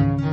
Thank you.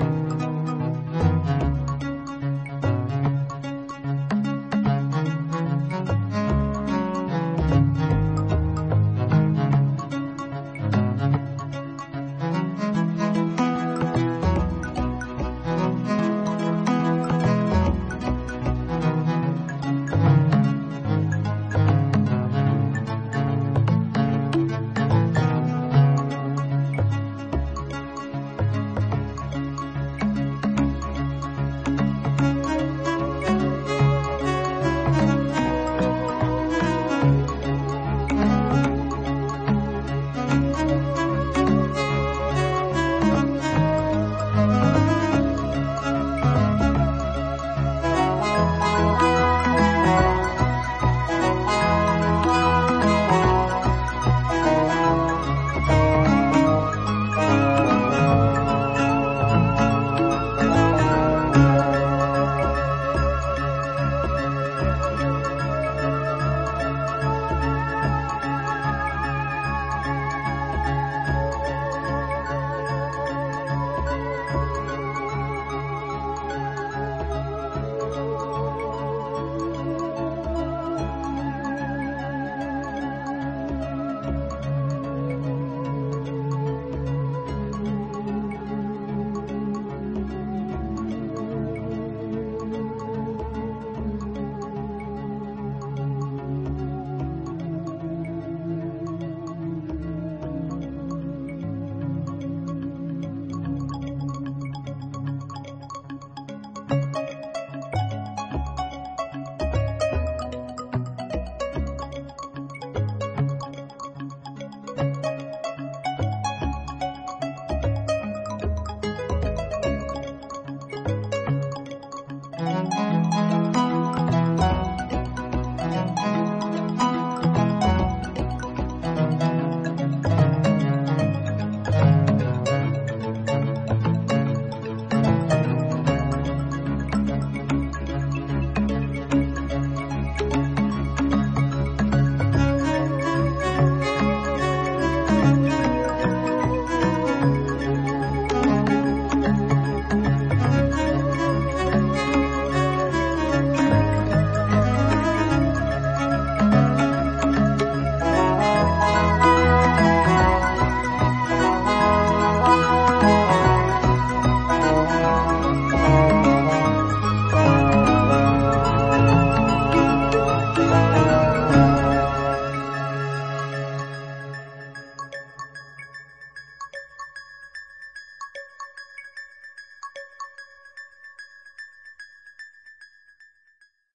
Thank you.